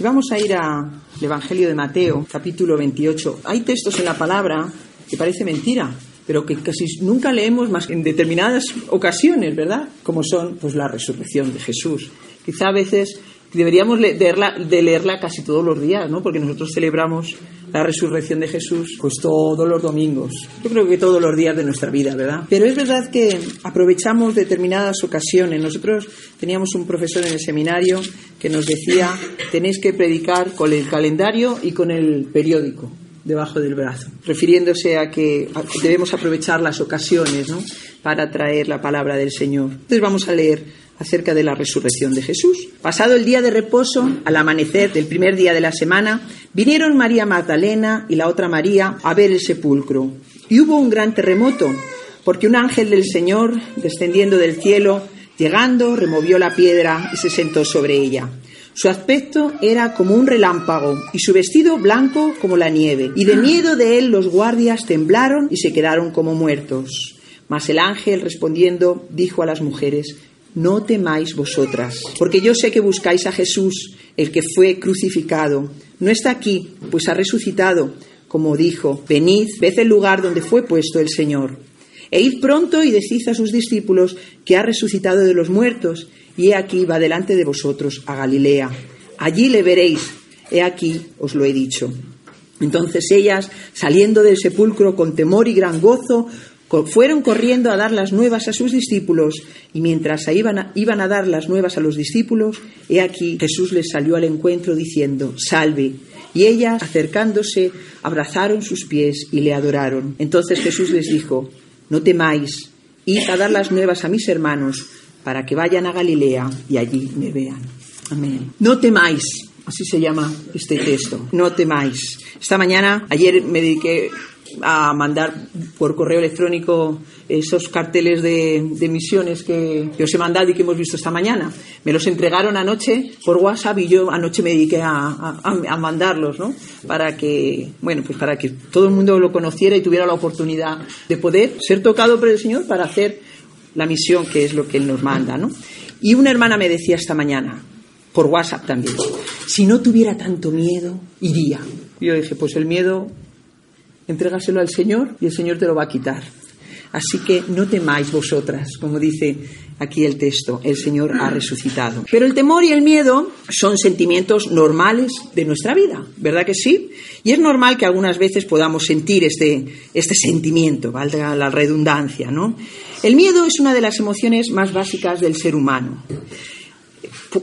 Vamos a ir al Evangelio de Mateo, capítulo 28. Hay textos en la palabra que parece mentira, pero que casi nunca leemos más que en determinadas ocasiones, ¿verdad? Como son pues la resurrección de Jesús. Quizá a veces deberíamos leerla, de leerla casi todos los días, ¿no? Porque nosotros celebramos la resurrección de Jesús pues todos los domingos. Yo creo que todos los días de nuestra vida, ¿verdad? Pero es verdad que aprovechamos determinadas ocasiones. Nosotros teníamos un profesor en el seminario que nos decía, tenéis que predicar con el calendario y con el periódico debajo del brazo, refiriéndose a que debemos aprovechar las ocasiones ¿no? para traer la palabra del Señor. Entonces vamos a leer acerca de la resurrección de Jesús. Pasado el día de reposo, al amanecer del primer día de la semana, vinieron María Magdalena y la otra María a ver el sepulcro. Y hubo un gran terremoto, porque un ángel del Señor, descendiendo del cielo, llegando, removió la piedra y se sentó sobre ella. Su aspecto era como un relámpago y su vestido blanco como la nieve. Y de miedo de él los guardias temblaron y se quedaron como muertos. Mas el ángel respondiendo dijo a las mujeres, no temáis vosotras, porque yo sé que buscáis a Jesús, el que fue crucificado. No está aquí, pues ha resucitado, como dijo, venid, ved el lugar donde fue puesto el Señor. E id pronto y decid a sus discípulos que ha resucitado de los muertos, y he aquí va delante de vosotros a Galilea. Allí le veréis, he aquí os lo he dicho. Entonces ellas, saliendo del sepulcro con temor y gran gozo, fueron corriendo a dar las nuevas a sus discípulos y mientras iban a, iban a dar las nuevas a los discípulos, he aquí Jesús les salió al encuentro diciendo, salve. Y ellas, acercándose, abrazaron sus pies y le adoraron. Entonces Jesús les dijo, no temáis, id a dar las nuevas a mis hermanos para que vayan a Galilea y allí me vean. Amén. No temáis, así se llama este texto, no temáis. Esta mañana, ayer me dediqué a mandar por correo electrónico esos carteles de, misiones que, os he mandado y que hemos visto esta mañana. Me los entregaron anoche por WhatsApp y yo anoche me dediqué a, mandarlos, ¿no? Para que, bueno, pues para que todo el mundo lo conociera y tuviera la oportunidad de poder ser tocado por el Señor para hacer la misión que es lo que Él nos manda, ¿no? Y una hermana me decía esta mañana, por WhatsApp también, si no tuviera tanto miedo, iría. Yo dije, pues el miedo Entrégaselo al Señor y el Señor te lo va a quitar. Así que no temáis vosotras, como dice aquí el texto, el Señor ha resucitado. Pero el temor y el miedo son sentimientos normales de nuestra vida, ¿verdad que sí? Y es normal que algunas veces podamos sentir este, este sentimiento, valga la redundancia, ¿no? El miedo es una de las emociones más básicas del ser humano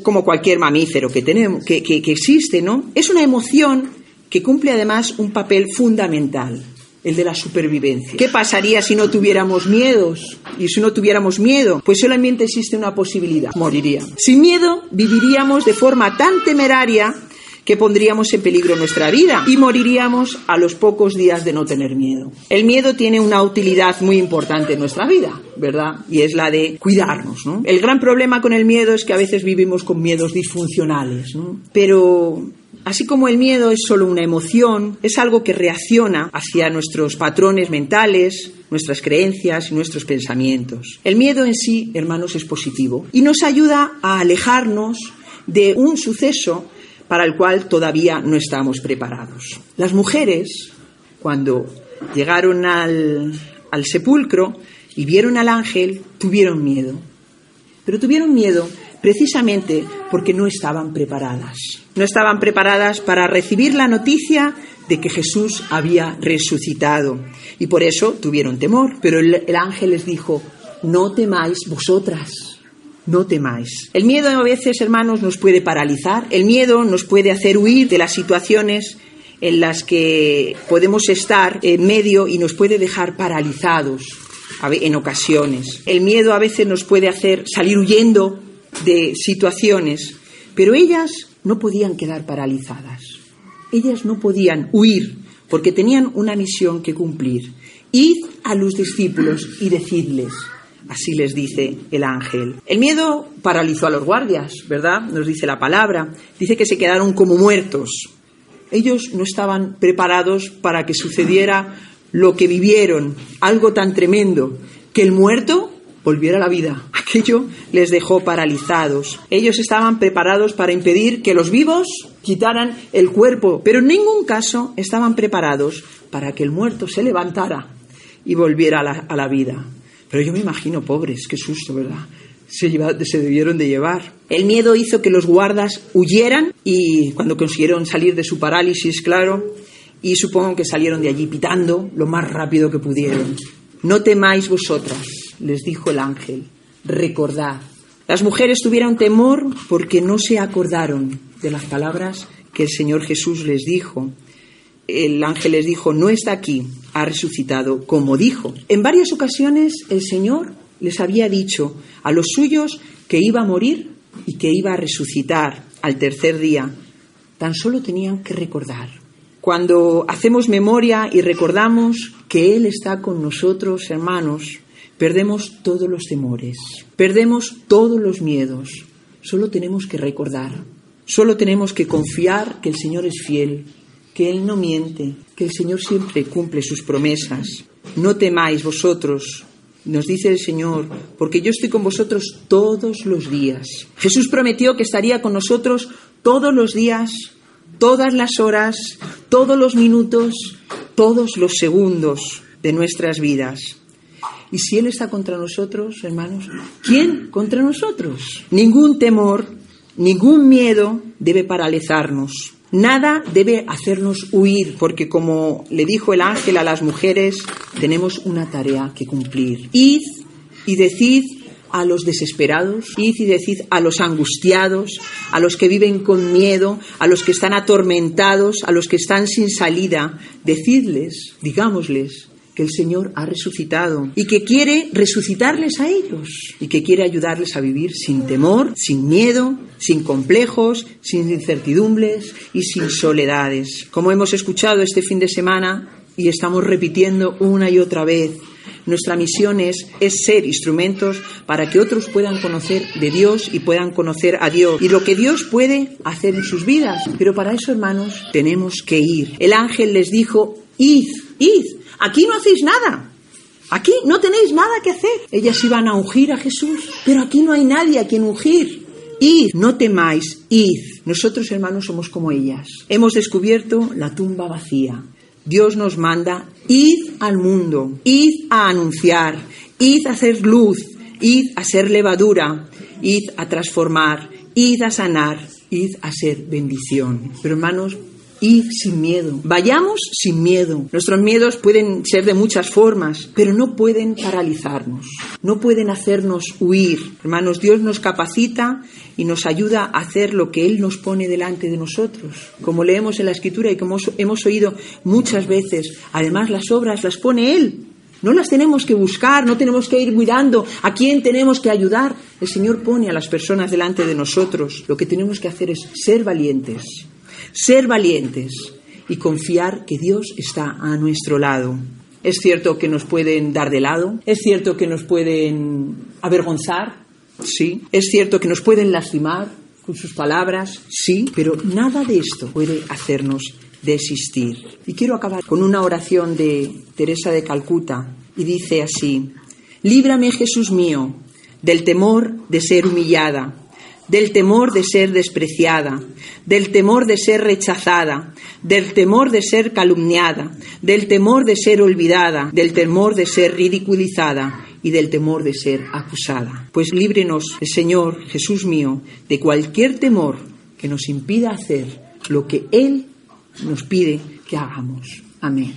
como cualquier mamífero que, tenemos, que, que existe, ¿no? Es una emoción que cumple además un papel fundamental, el de la supervivencia. ¿Qué pasaría si no tuviéramos miedos? Y si no tuviéramos miedo, pues solamente existe una posibilidad, moriría. Sin miedo viviríamos de forma tan temeraria que pondríamos en peligro nuestra vida y moriríamos a los pocos días de no tener miedo. El miedo tiene una utilidad muy importante en nuestra vida, ¿verdad? Y es la de cuidarnos, ¿no? El gran problema con el miedo es que a veces vivimos con miedos disfuncionales, ¿no? Pero Así como el miedo es solo una emoción, es algo que reacciona hacia nuestros patrones mentales, nuestras creencias y nuestros pensamientos. El miedo en sí, hermanos, es positivo y nos ayuda a alejarnos de un suceso para el cual todavía no estamos preparados. Las mujeres, cuando llegaron al, al sepulcro y vieron al ángel, tuvieron miedo. Pero tuvieron miedo precisamente porque no estaban preparadas. No estaban preparadas para recibir la noticia de que Jesús había resucitado y por eso tuvieron temor. Pero el, ángel les dijo, no temáis vosotras. No temáis. El miedo a veces, hermanos, nos puede paralizar. El miedo nos puede hacer huir de las situaciones en las que podemos estar en medio y nos puede dejar paralizados en ocasiones. El miedo a veces nos puede hacer salir huyendo de situaciones, pero ellas no podían quedar paralizadas. Ellas no podían huir porque tenían una misión que cumplir. Id a los discípulos y decidles. Así les dice el ángel. El miedo paralizó a los guardias, ¿verdad? Nos dice la palabra. Dice que se quedaron como muertos. Ellos no estaban preparados para que sucediera lo que vivieron, algo tan tremendo, que el muerto volviera a la vida. Aquello les dejó paralizados. Ellos estaban preparados para impedir que los vivos quitaran el cuerpo, pero en ningún caso estaban preparados para que el muerto se levantara y volviera a la, vida. Pero yo me imagino, pobres, qué susto, ¿verdad? Se, lleva- se debieron de llevar. El miedo hizo que los guardas huyeran y cuando consiguieron salir de su parálisis, claro, y supongo que salieron de allí pitando lo más rápido que pudieron. No temáis vosotras, les dijo el ángel, recordad. Las mujeres tuvieron temor porque no se acordaron de las palabras que el Señor Jesús les dijo. El ángel les dijo, no está aquí, ha resucitado, como dijo. En varias ocasiones el Señor les había dicho a los suyos que iba a morir y que iba a resucitar al tercer día. Tan solo tenían que recordar. Cuando hacemos memoria y recordamos que Él está con nosotros, hermanos, perdemos todos los temores, perdemos todos los miedos. Solo tenemos que recordar, solo tenemos que confiar que el Señor es fiel, que Él no miente, que el Señor siempre cumple sus promesas. No temáis vosotros, nos dice el Señor, porque yo estoy con vosotros todos los días. Jesús prometió que estaría con nosotros todos los días, todas las horas, todos los minutos, todos los segundos de nuestras vidas. Y si Él está contra nosotros, hermanos, ¿quién contra nosotros? Ningún temor, ningún miedo debe paralizarnos. Nada debe hacernos huir, porque como le dijo el ángel a las mujeres, tenemos una tarea que cumplir. Id y decid a los desesperados, id y decid a los angustiados, a los que viven con miedo, a los que están atormentados, a los que están sin salida, decidles, digámosles, que el Señor ha resucitado y que quiere resucitarles a ellos y que quiere ayudarles a vivir sin temor, sin miedo, sin complejos, sin incertidumbres y sin soledades. Como hemos escuchado este fin de semana y estamos repitiendo una y otra vez, nuestra misión es, es, ser instrumentos para que otros puedan conocer de Dios y puedan conocer a Dios y lo que Dios puede hacer en sus vidas. Pero para eso, hermanos, tenemos que ir. El ángel les dijo, id, id. Aquí no hacéis nada. Aquí no tenéis nada que hacer. Ellas iban a ungir a Jesús, pero aquí no hay nadie a quien ungir. Id, no temáis, id. Nosotros, hermanos, somos como ellas. Hemos descubierto la tumba vacía. Dios nos manda, id al mundo, id a anunciar, id a hacer luz, id a ser levadura, id a transformar, id a sanar, id a ser bendición. Pero hermanos, id sin miedo. Vayamos sin miedo. Nuestros miedos pueden ser de muchas formas, pero no pueden paralizarnos, no pueden hacernos huir. Hermanos, Dios nos capacita y nos ayuda a hacer lo que Él nos pone delante de nosotros. Como leemos en la Escritura y como hemos oído muchas veces, además las obras las pone Él. No las tenemos que buscar, no tenemos que ir mirando a quién tenemos que ayudar. El Señor pone a las personas delante de nosotros. Lo que tenemos que hacer es ser valientes, ser valientes y confiar que Dios está a nuestro lado. Es cierto que nos pueden dar de lado, es cierto que nos pueden avergonzar, sí, es cierto que nos pueden lastimar con sus palabras, sí, pero nada de esto puede hacernos desistir. Y quiero acabar con una oración de Teresa de Calcuta y dice así, líbrame Jesús mío del temor de ser humillada, del temor de ser despreciada, del temor de ser rechazada, del temor de ser calumniada, del temor de ser olvidada, del temor de ser ridiculizada y del temor de ser acusada. Pues líbrenos el Señor, Jesús mío, de cualquier temor que nos impida hacer lo que Él nos pide que hagamos. Amén.